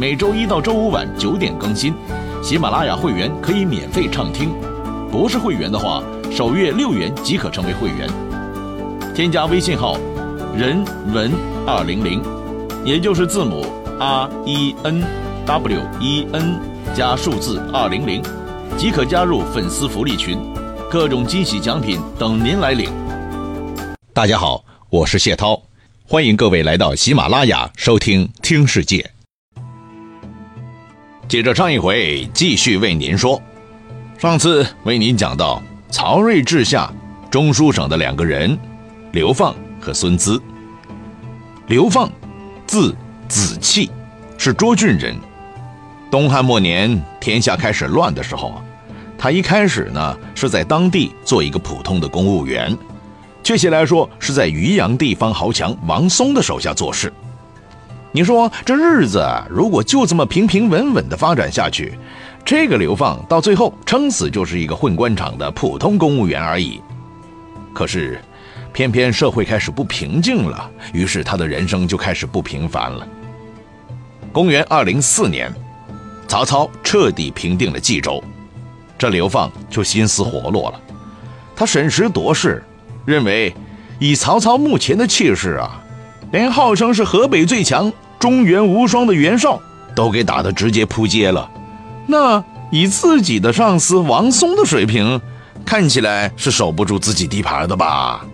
每周一到周五晚九点更新，喜马拉雅会员可以免费畅听，不是会员的话，首月六元即可成为会员。添加微信号“人文二零零”，也就是字母 R E N W E N 加数字二零零，即可加入粉丝福利群，各种惊喜奖品等您来领。大家好，我是谢涛，欢迎各位来到喜马拉雅收听《听世界》。接着上一回继续为您说，上次为您讲到曹睿治下中书省的两个人，刘放和孙资。刘放，字子气，是涿郡人。东汉末年天下开始乱的时候，他一开始呢是在当地做一个普通的公务员，确切来说是在渔阳地方豪强王松的手下做事。你说这日子如果就这么平平稳稳的发展下去，这个流放到最后撑死就是一个混官场的普通公务员而已。可是，偏偏社会开始不平静了，于是他的人生就开始不平凡了。公元二零四年，曹操彻底平定了冀州，这流放就心思活络了。他审时度势，认为以曹操目前的气势啊。连号称是河北最强、中原无双的袁绍都给打得直接扑街了，那以自己的上司王松的水平，看起来是守不住自己地盘的吧？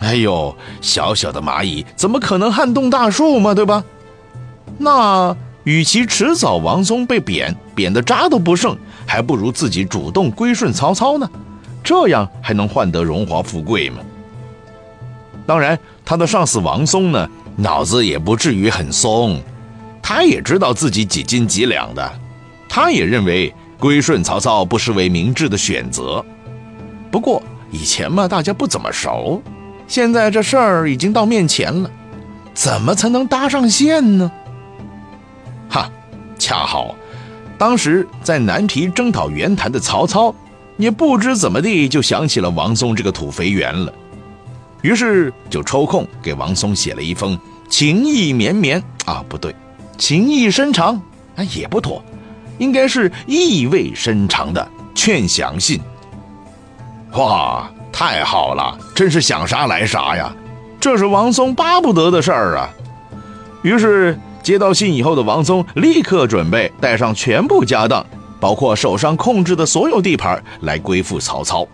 哎呦，小小的蚂蚁怎么可能撼动大树嘛，对吧？那与其迟早王松被贬，贬得渣都不剩，还不如自己主动归顺曹操呢，这样还能换得荣华富贵吗？当然。他的上司王松呢，脑子也不至于很松，他也知道自己几斤几两的，他也认为归顺曹操不失为明智的选择。不过以前嘛，大家不怎么熟，现在这事儿已经到面前了，怎么才能搭上线呢？哈，恰好，当时在南皮征讨袁谭的曹操，也不知怎么地就想起了王松这个土肥圆了。于是就抽空给王松写了一封情意绵绵啊，不对，情意深长啊也不妥，应该是意味深长的劝降信。哇，太好了，真是想啥来啥呀！这是王松巴不得的事儿啊。于是接到信以后的王松立刻准备带上全部家当，包括手上控制的所有地盘来归附曹操。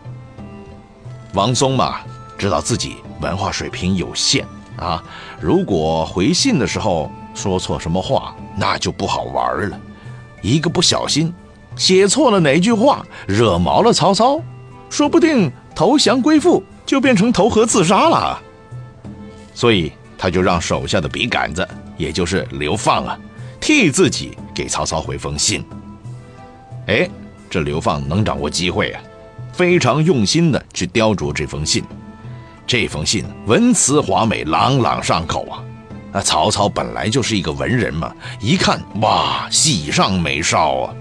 王松嘛。知道自己文化水平有限啊，如果回信的时候说错什么话，那就不好玩了。一个不小心，写错了哪句话，惹毛了曹操，说不定投降归附就变成投河自杀了。所以他就让手下的笔杆子，也就是刘放啊，替自己给曹操回封信。哎，这刘放能掌握机会啊，非常用心的去雕琢这封信。这封信文辞华美，朗朗上口啊！那曹操本来就是一个文人嘛，一看哇，喜上眉梢啊。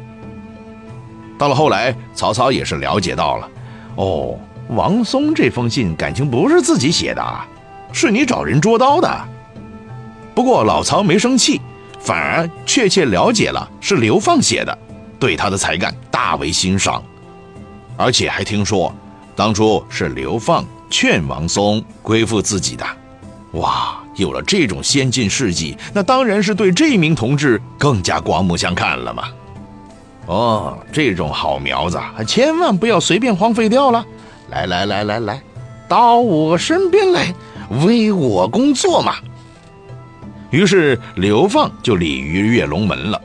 到了后来，曹操也是了解到了，哦，王松这封信感情不是自己写的，是你找人捉刀的。不过老曹没生气，反而确切了解了是刘放写的，对他的才干大为欣赏，而且还听说，当初是刘放。劝王松归附自己的，哇！有了这种先进事迹，那当然是对这名同志更加刮目相看了嘛。哦，这种好苗子，千万不要随便荒废掉了。来来来来来，到我身边来，为我工作嘛。于是刘放就鲤鱼跃龙门了。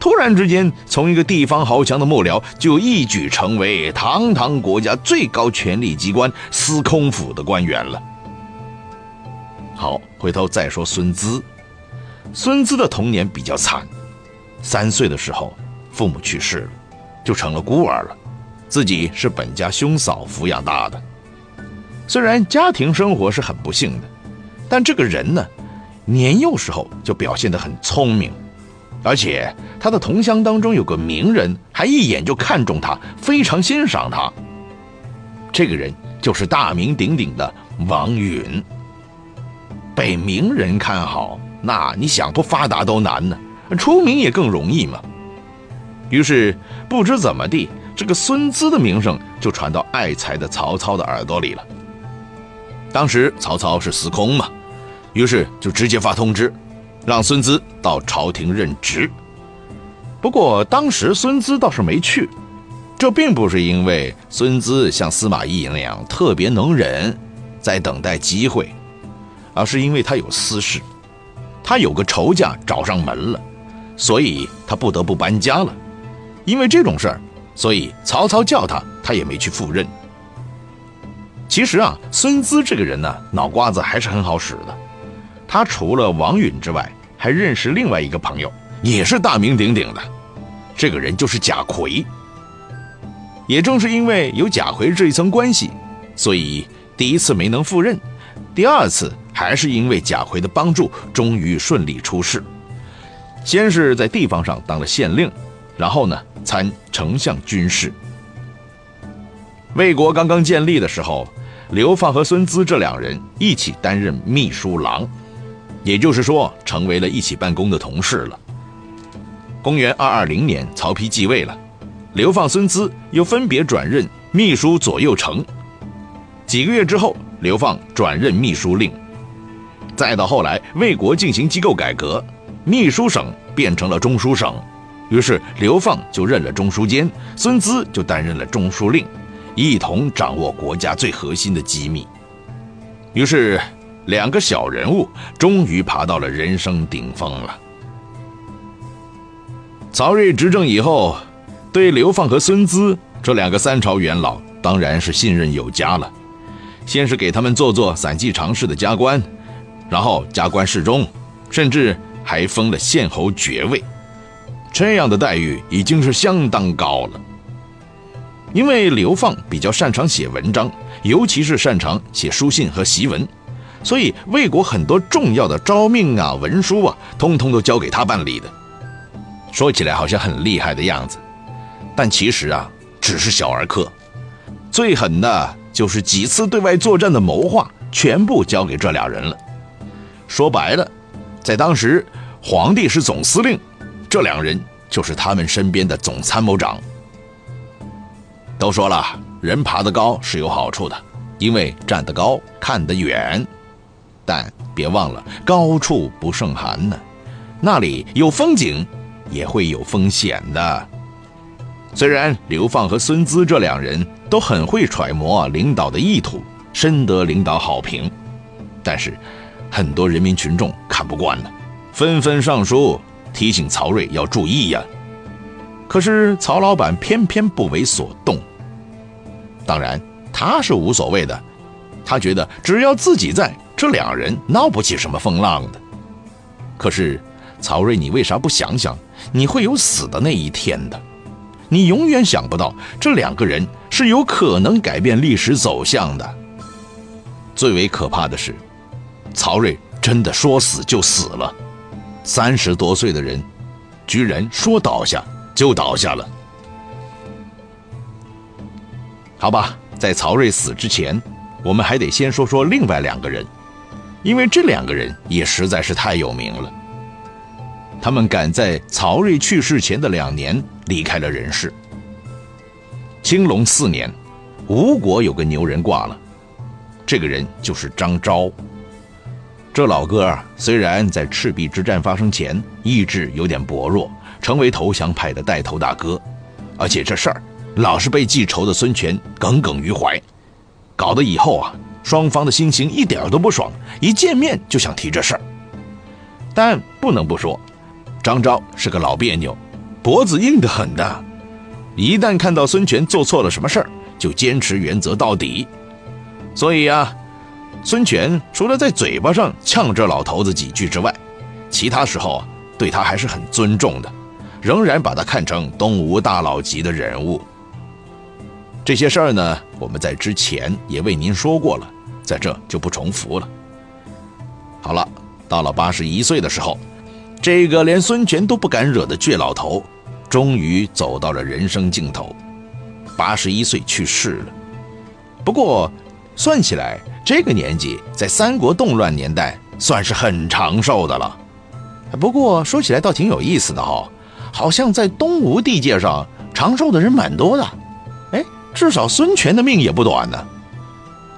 突然之间，从一个地方豪强的幕僚，就一举成为堂堂国家最高权力机关司空府的官员了。好，回头再说孙资。孙资的童年比较惨，三岁的时候，父母去世了，就成了孤儿了，自己是本家兄嫂抚养大的。虽然家庭生活是很不幸的，但这个人呢，年幼时候就表现得很聪明，而且他的同乡当中有个名人，还一眼就看中他，非常欣赏他。这个人就是大名鼎鼎的王允。被名人看好，那你想不发达都难呢，出名也更容易嘛。于是不知怎么地，这个孙资的名声就传到爱才的曹操的耳朵里了。当时曹操是司空嘛，于是就直接发通知，让孙资到朝廷任职。不过当时孙资倒是没去，这并不是因为孙资像司马懿那样特别能忍，在等待机会，而是因为他有私事，他有个仇家找上门了，所以他不得不搬家了。因为这种事儿，所以曹操叫他，他也没去赴任。其实啊，孙资这个人呢，脑瓜子还是很好使的。他除了王允之外，还认识另外一个朋友，也是大名鼎鼎的。这个人就是贾逵。也正是因为有贾逵这一层关系，所以第一次没能赴任，第二次还是因为贾逵的帮助，终于顺利出仕。先是在地方上当了县令，然后呢，参丞相军事。魏国刚刚建立的时候。刘放和孙资这两人一起担任秘书郎，也就是说，成为了一起办公的同事了。公元二二零年，曹丕继位了，刘放、孙资又分别转任秘书左右丞。几个月之后，刘放转任秘书令。再到后来，魏国进行机构改革，秘书省变成了中书省，于是刘放就任了中书监，孙资就担任了中书令。一同掌握国家最核心的机密，于是两个小人物终于爬到了人生顶峰了。曹睿执政以后，对刘放和孙资这两个三朝元老当然是信任有加了。先是给他们做做散骑常侍的加官，然后加官侍中，甚至还封了县侯爵位，这样的待遇已经是相当高了。因为刘放比较擅长写文章，尤其是擅长写书信和檄文，所以魏国很多重要的诏命啊、文书啊，通通都交给他办理的。说起来好像很厉害的样子，但其实啊，只是小儿科。最狠的就是几次对外作战的谋划，全部交给这俩人了。说白了，在当时，皇帝是总司令，这两人就是他们身边的总参谋长。都说了，人爬得高是有好处的，因为站得高看得远。但别忘了，高处不胜寒呢，那里有风景，也会有风险的。虽然刘放和孙资这两人都很会揣摩领导的意图，深得领导好评，但是很多人民群众看不惯呢，纷纷上书提醒曹睿要注意呀。可是曹老板偏偏不为所动。当然，他是无所谓的，他觉得只要自己在，这两人闹不起什么风浪的。可是，曹睿，你为啥不想想，你会有死的那一天的？你永远想不到，这两个人是有可能改变历史走向的。最为可怕的是，曹睿真的说死就死了，三十多岁的人。居然说倒下就倒下了，好吧，在曹睿死之前，我们还得先说说另外两个人，因为这两个人也实在是太有名了。他们赶在曹睿去世前的两年离开了人世。青龙四年，吴国有个牛人挂了，这个人就是张昭。这老哥啊，虽然在赤壁之战发生前意志有点薄弱，成为投降派的带头大哥，而且这事儿老是被记仇的孙权耿耿于怀，搞得以后啊，双方的心情一点都不爽，一见面就想提这事儿。但不能不说，张昭是个老别扭，脖子硬得很的，一旦看到孙权做错了什么事儿，就坚持原则到底。所以啊。孙权除了在嘴巴上呛这老头子几句之外，其他时候啊，对他还是很尊重的，仍然把他看成东吴大佬级的人物。这些事儿呢，我们在之前也为您说过了，在这就不重复了。好了，到了八十一岁的时候，这个连孙权都不敢惹的倔老头，终于走到了人生尽头，八十一岁去世了。不过，算起来，这个年纪在三国动乱年代算是很长寿的了。不过说起来倒挺有意思的哈，好像在东吴地界上长寿的人蛮多的。至少孙权的命也不短呢。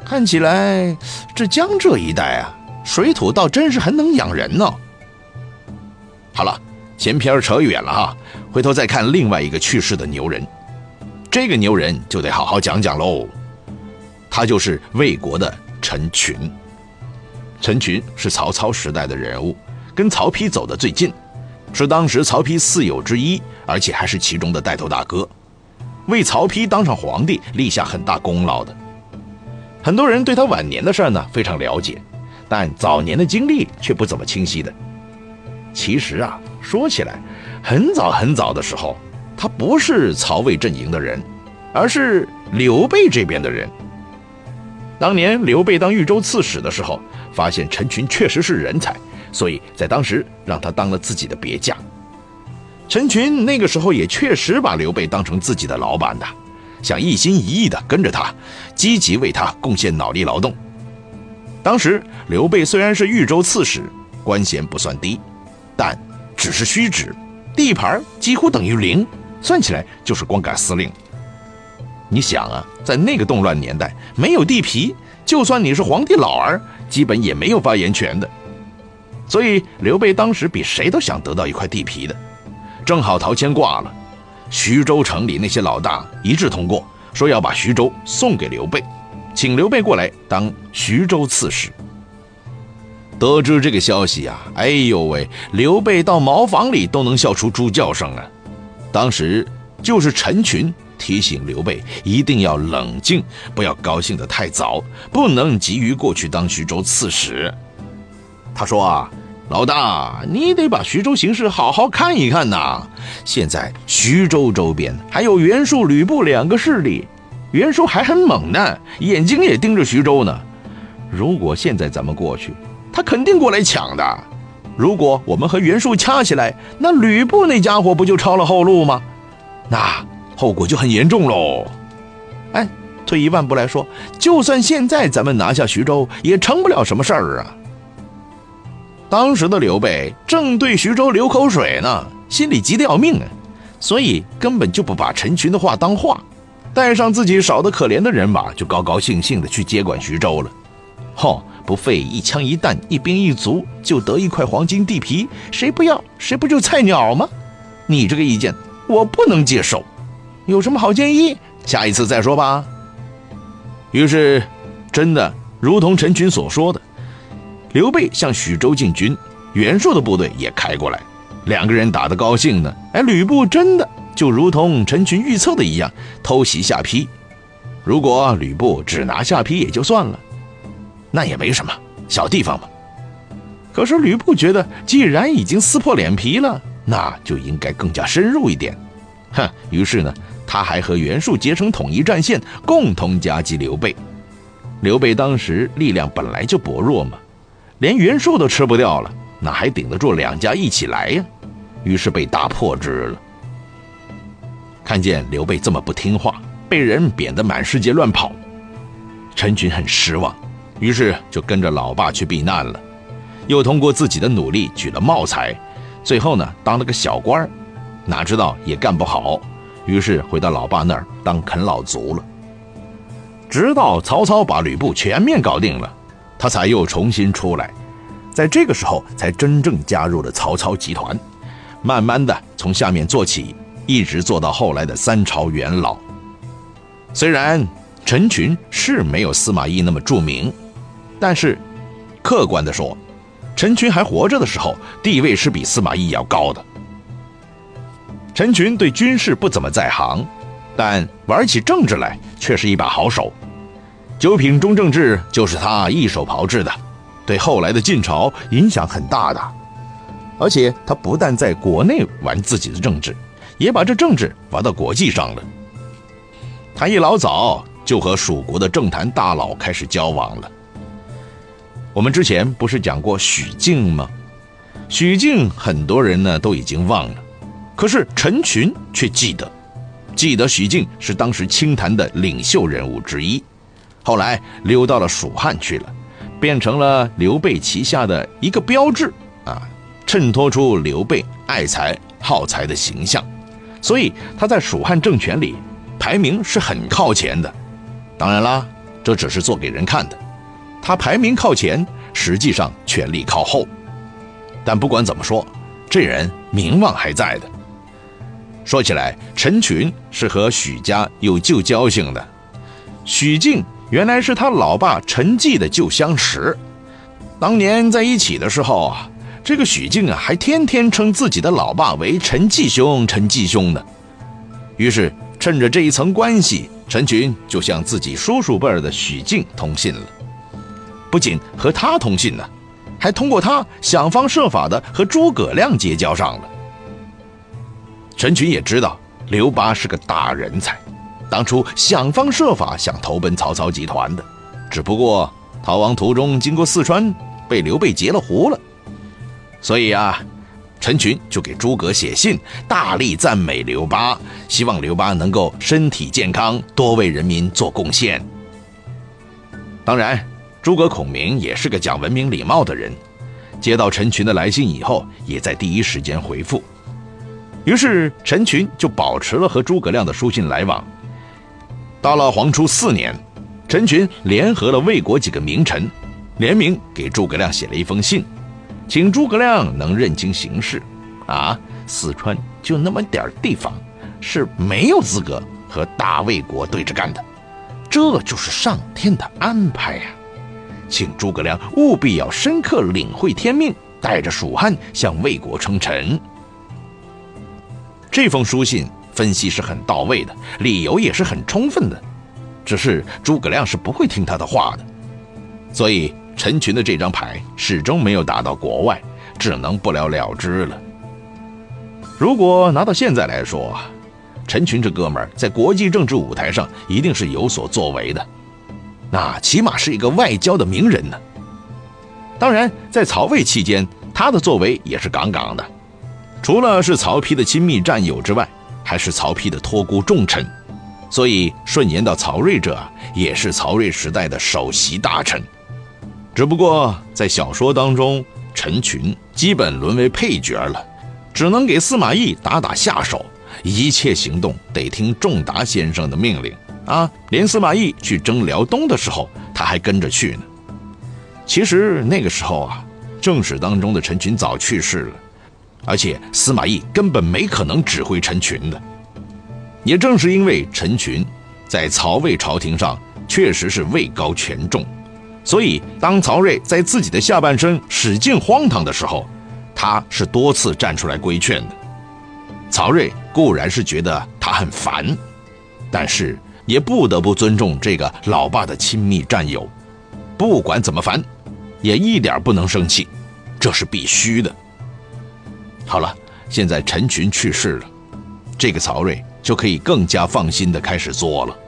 看起来这江浙一带啊，水土倒真是很能养人呢。好了，闲篇扯远了哈，回头再看另外一个去世的牛人。这个牛人就得好好讲讲喽。他就是魏国的陈群。陈群是曹操时代的人物。跟曹丕走得最近，是当时曹丕四友之一，而且还是其中的带头大哥，为曹丕当上皇帝立下很大功劳的。很多人对他晚年的事儿呢非常了解，但早年的经历却不怎么清晰的。其实啊，说起来，很早很早的时候，他不是曹魏阵营的人，而是刘备这边的人。当年刘备当豫州刺史的时候，发现陈群确实是人才。所以在当时让他当了自己的别驾。陈群那个时候也确实把刘备当成自己的老板的，想一心一意的跟着他，积极为他贡献脑力劳动。当时刘备虽然是豫州刺史，官衔不算低，但只是虚职，地盘几乎等于零，算起来就是光杆司令。你想啊，在那个动乱年代，没有地皮，就算你是皇帝老儿，基本也没有发言权的。所以刘备当时比谁都想得到一块地皮的，正好陶谦挂了，徐州城里那些老大一致通过，说要把徐州送给刘备，请刘备过来当徐州刺史。得知这个消息呀，哎呦喂，刘备到茅房里都能笑出猪叫声啊！当时就是陈群提醒刘备一定要冷静，不要高兴得太早，不能急于过去当徐州刺史。他说啊。老大，你得把徐州形势好好看一看呐！现在徐州周边还有袁术、吕布两个势力，袁术还很猛呢，眼睛也盯着徐州呢。如果现在咱们过去，他肯定过来抢的。如果我们和袁术掐起来，那吕布那家伙不就抄了后路吗？那后果就很严重喽。哎，退一万步来说，就算现在咱们拿下徐州，也成不了什么事儿啊。当时的刘备正对徐州流口水呢，心里急得要命啊，所以根本就不把陈群的话当话，带上自己少得可怜的人马，就高高兴兴的去接管徐州了。嚯，不费一枪一弹、一兵一卒就得一块黄金地皮，谁不要？谁不就菜鸟吗？你这个意见我不能接受，有什么好建议？下一次再说吧。于是，真的如同陈群所说的。刘备向徐州进军，袁术的部队也开过来，两个人打得高兴呢。哎，吕布真的就如同陈群预测的一样，偷袭下邳。如果吕布只拿下邳也就算了，那也没什么，小地方嘛。可是吕布觉得，既然已经撕破脸皮了，那就应该更加深入一点。哼，于是呢，他还和袁术结成统一战线，共同夹击刘备。刘备当时力量本来就薄弱嘛。连袁术都吃不掉了，哪还顶得住两家一起来呀？于是被大破之了。看见刘备这么不听话，被人贬得满世界乱跑，陈群很失望，于是就跟着老爸去避难了。又通过自己的努力举了茂才，最后呢当了个小官哪知道也干不好，于是回到老爸那儿当啃老族了。直到曹操把吕布全面搞定了。他才又重新出来，在这个时候才真正加入了曹操集团，慢慢的从下面做起，一直做到后来的三朝元老。虽然陈群是没有司马懿那么著名，但是客观的说，陈群还活着的时候，地位是比司马懿要高的。陈群对军事不怎么在行，但玩起政治来却是一把好手。九品中正制就是他一手炮制的，对后来的晋朝影响很大的。而且他不但在国内玩自己的政治，也把这政治玩到国际上了。他一老早就和蜀国的政坛大佬开始交往了。我们之前不是讲过许靖吗？许靖很多人呢都已经忘了，可是陈群却记得，记得许靖是当时清谈的领袖人物之一，后来溜到了蜀汉去了，变成了刘备旗下的一个标志啊，衬托出刘备爱才好才的形象，所以他在蜀汉政权里排名是很靠前的。当然啦，这只是做给人看的，他排名靠前，实际上权力靠后。但不管怎么说，这人名望还在的。说起来，陈群是和许家有旧交情的。许靖原来是他老爸陈纪的旧相识，当年在一起的时候啊，这个许靖啊还天天称自己的老爸为陈继兄、陈继兄的。于是趁着这一层关系，陈群就向自己叔叔辈儿的许靖通信了。不仅和他通信呢。还通过他想方设法的和诸葛亮结交上了。陈群也知道刘巴是个大人才，当初想方设法想投奔曹操集团的，只不过逃亡途中经过四川，被刘备截了胡了。所以啊，陈群就给诸葛写信，大力赞美刘巴，希望刘巴能够身体健康，多为人民做贡献。当然。诸葛孔明也是个讲文明礼貌的人，接到陈群的来信以后，也在第一时间回复。于是陈群就保持了和诸葛亮的书信来往。到了黄初四年，陈群联合了魏国几个名臣，联名给诸葛亮写了一封信，请诸葛亮能认清形势。啊，四川就那么点地方，是没有资格和大魏国对着干的，这就是上天的安排呀。请诸葛亮务必要深刻领会天命，带着蜀汉向魏国称臣。这封书信分析是很到位的，理由也是很充分的，只是诸葛亮是不会听他的话的，所以陈群的这张牌始终没有打到国外，只能不了了之了。如果拿到现在来说，陈群这哥们儿在国际政治舞台上一定是有所作为的。那起码是一个外交的名人呢。当然，在曹魏期间，他的作为也是杠杠的，除了是曹丕的亲密战友之外，还是曹丕的托孤重臣，所以顺延到曹睿者也是曹睿时代的首席大臣。只不过在小说当中，陈群基本沦为配角了，只能给司马懿打打下手，一切行动得听仲达先生的命令。啊，连司马懿去征辽东的时候，他还跟着去呢。其实那个时候啊，正史当中的陈群早去世了，而且司马懿根本没可能指挥陈群的。也正是因为陈群在曹魏朝廷上确实是位高权重，所以当曹睿在自己的下半生使劲荒唐的时候，他是多次站出来规劝的。曹睿固然是觉得他很烦，但是。也不得不尊重这个老爸的亲密战友，不管怎么烦，也一点不能生气，这是必须的。好了，现在陈群去世了，这个曹睿就可以更加放心的开始做了。